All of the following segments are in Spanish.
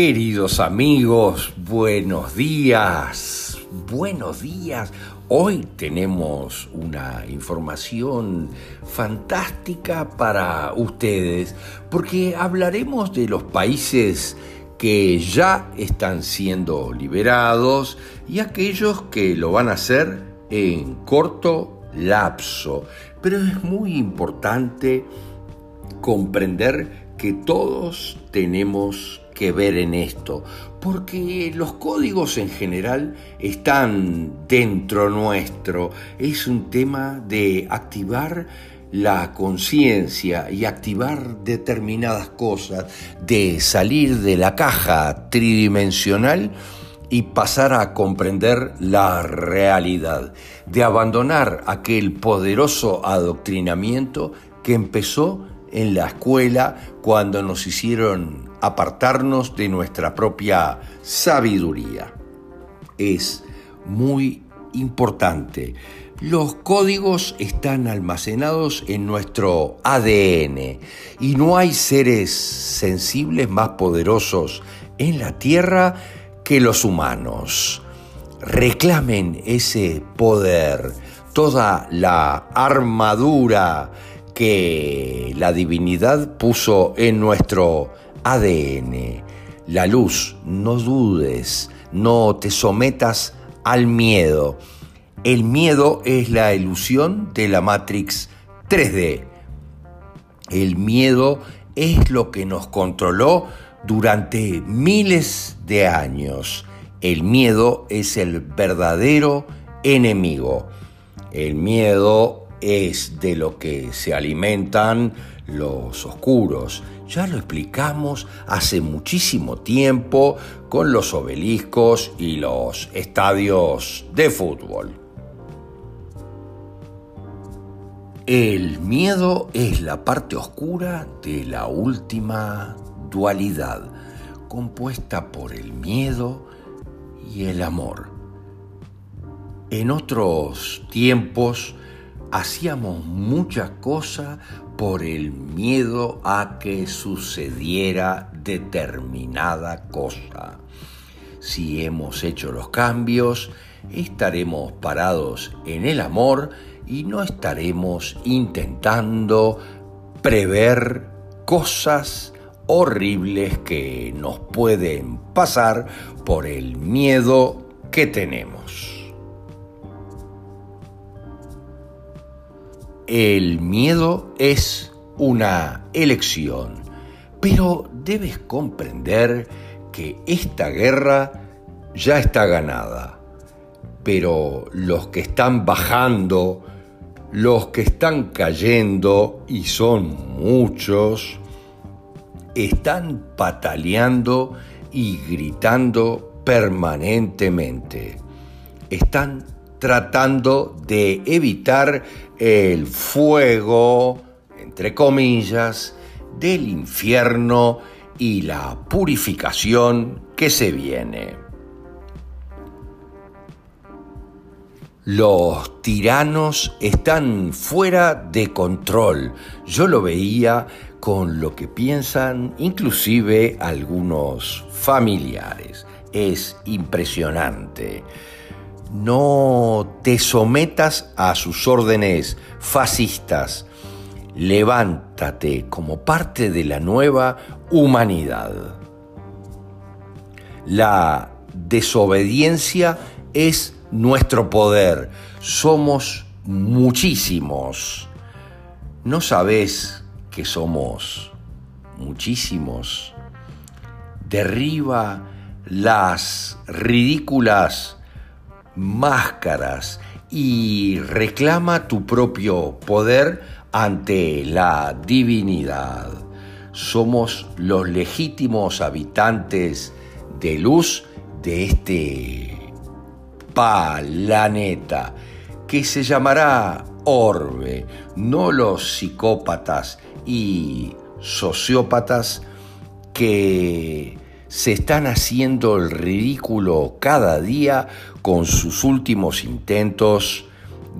Queridos amigos, buenos días, buenos días. Hoy tenemos una información fantástica para ustedes porque hablaremos de los países que ya están siendo liberados y aquellos que lo van a hacer en corto lapso. Pero es muy importante comprender que todos tenemos que ver en esto, porque los códigos en general están dentro nuestro. Es un tema de activar la conciencia y activar determinadas cosas, de salir de la caja tridimensional y pasar a comprender la realidad, de abandonar aquel poderoso adoctrinamiento que empezó en la escuela cuando nos hicieron apartarnos de nuestra propia sabiduría. Es muy importante. Los códigos están almacenados en nuestro ADN y no hay seres sensibles más poderosos en la Tierra que los humanos. Reclamen ese poder, toda la armadura que la divinidad puso en nuestro ADN. La luz, no dudes, no te sometas al miedo. El miedo es la ilusión de la Matrix 3D. El miedo es lo que nos controló durante miles de años. El miedo es el verdadero enemigo. El miedo es de lo que se alimentan los oscuros. Ya lo explicamos hace muchísimo tiempo con los obeliscos y los estadios de fútbol. El miedo es la parte oscura de la última dualidad, compuesta por el miedo y el amor. En otros tiempos, hacíamos muchas cosas por el miedo a que sucediera determinada cosa. Si hemos hecho los cambios, estaremos parados en el amor y no estaremos intentando prever cosas horribles que nos pueden pasar por el miedo que tenemos. El miedo es una elección, pero debes comprender que esta guerra ya está ganada. Pero los que están bajando, los que están cayendo, y son muchos, están pataleando y gritando permanentemente. Están tratando de evitar el fuego, entre comillas, del infierno y la purificación que se viene. Los tiranos están fuera de control. Yo lo veía con lo que piensan inclusive algunos familiares. Es impresionante. No te sometas a sus órdenes fascistas. Levántate como parte de la nueva humanidad. La desobediencia es nuestro poder. Somos muchísimos. ¿No sabes que somos muchísimos? Derriba las ridículas máscaras y reclama tu propio poder ante la divinidad. Somos los legítimos habitantes de luz de este planeta que se llamará orbe, no los psicópatas y sociópatas que se están haciendo el ridículo cada día con sus últimos intentos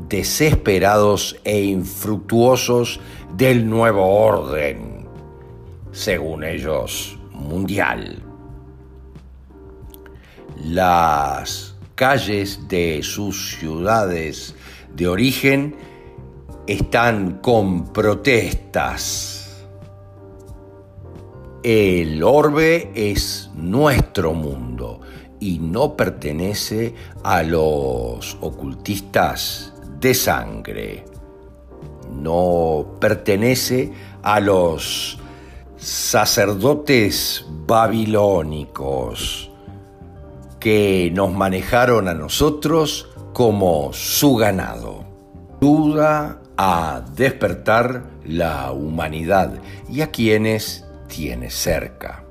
desesperados e infructuosos del nuevo orden, según ellos, mundial. las calles de sus ciudades de origen están con protestas. El orbe es nuestro mundo y no pertenece a los ocultistas de sangre. No pertenece a los sacerdotes babilónicos que nos manejaron a nosotros como su ganado. Duda a despertar la humanidad y a quienes tiene cerca.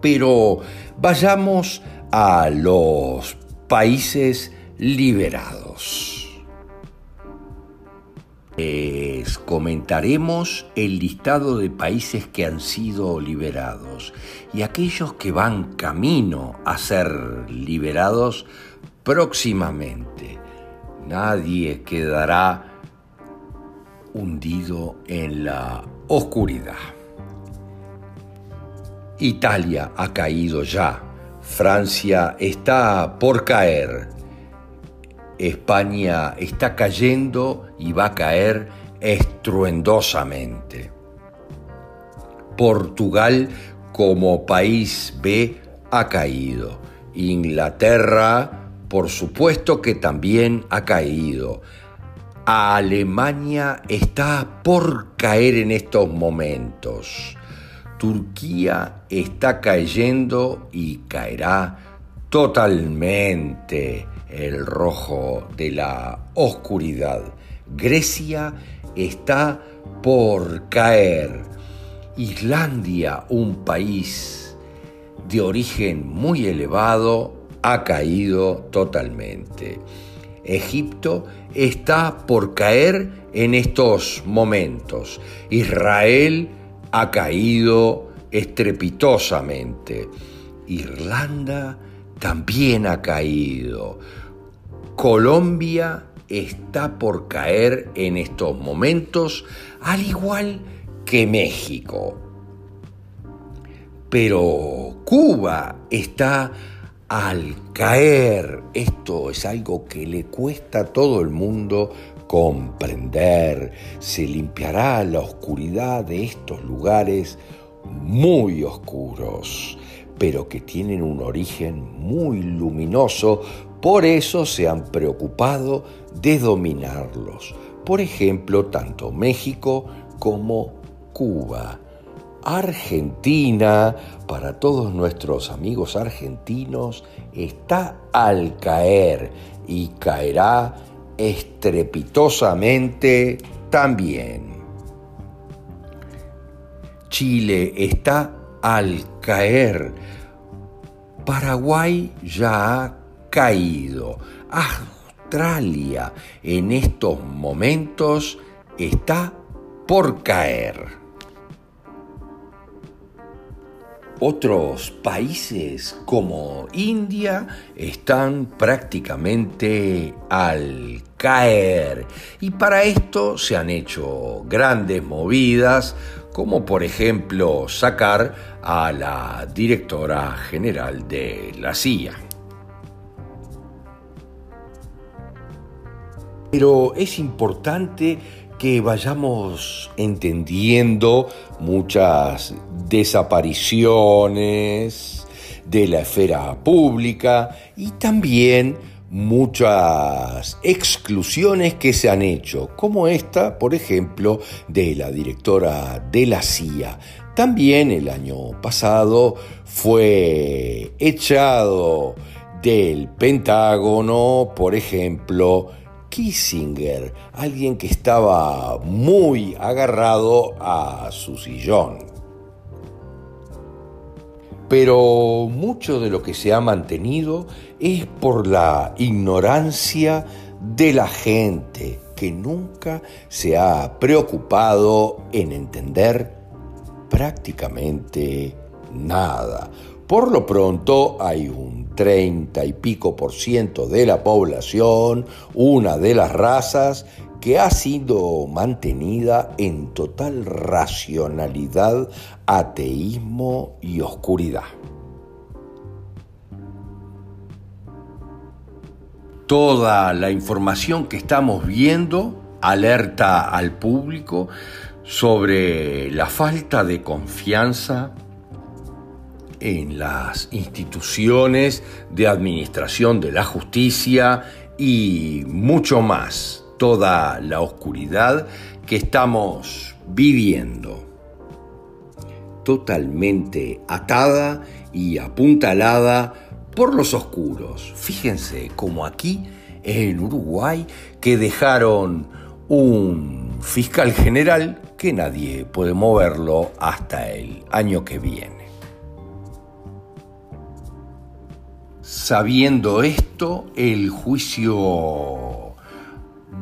Pero vayamos a los países liberados. Les comentaremos el listado de países que han sido liberados y aquellos que van camino a ser liberados próximamente. Nadie quedará hundido en la oscuridad. Italia ha caído ya, Francia está por caer, España está cayendo y va a caer estruendosamente. Portugal como país B ha caído. Inglaterra, por supuesto que también ha caído. Alemania está por caer en estos momentos. Turquía está cayendo y caerá totalmente el rojo de la oscuridad. Grecia está por caer. Islandia, un país de origen muy elevado, ha caído totalmente. Egipto está por caer en estos momentos. Israel ha caído estrepitosamente. Irlanda también ha caído. Colombia está por caer en estos momentos, al igual que México. Pero Cuba está al caer. Esto es algo que le cuesta a todo el mundo comprender. Se limpiará la oscuridad de estos lugares muy oscuros pero que tienen un origen muy luminoso, por eso se han preocupado de dominarlos. Por ejemplo, tanto México como Cuba. Argentina, para todos nuestros amigos argentinos, está al caer y caerá estrepitosamente también. Chile está al caer. Paraguay ya ha caído. Australia en estos momentos está por caer. Otros países como India están prácticamente al caer y para esto se han hecho grandes movidas como por ejemplo sacar a la directora general de la CIA. Pero es importante que vayamos entendiendo muchas desapariciones de la esfera pública y también muchas exclusiones que se han hecho, como esta, por ejemplo, de la directora de la CIA. También el año pasado fue echado del Pentágono, por ejemplo, Kissinger, alguien que estaba muy agarrado a su sillón pero mucho de lo que se ha mantenido es por la ignorancia de la gente que nunca se ha preocupado en entender prácticamente nada. Por lo pronto hay un 30 y pico por ciento de la población, una de las razas que ha sido mantenida en total racionalidad, ateísmo y oscuridad. Toda la información que estamos viendo alerta al público sobre la falta de confianza en las instituciones de administración de la justicia y mucho más, toda la oscuridad que estamos viviendo. Totalmente atada y apuntalada por los oscuros. Fíjense como aquí en Uruguay que dejaron un fiscal general que nadie puede moverlo hasta el año que viene. Sabiendo esto, el juicio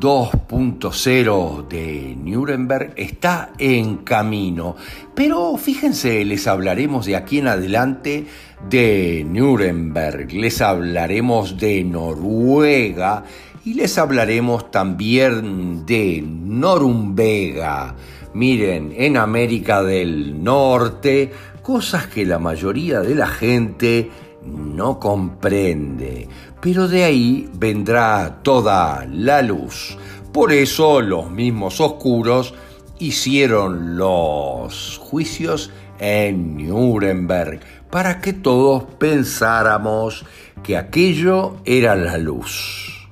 2.0 de Nuremberg está en camino. Pero fíjense, les hablaremos de aquí en adelante de Nuremberg, les hablaremos de Noruega y les hablaremos también de Norumbega. Miren, en América del Norte, cosas que la mayoría de la gente no comprende, pero de ahí vendrá toda la luz. Por eso los mismos oscuros hicieron los juicios en Nuremberg, para que todos pensáramos que aquello era la luz.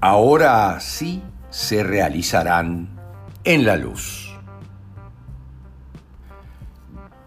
Ahora sí se realizarán en la luz.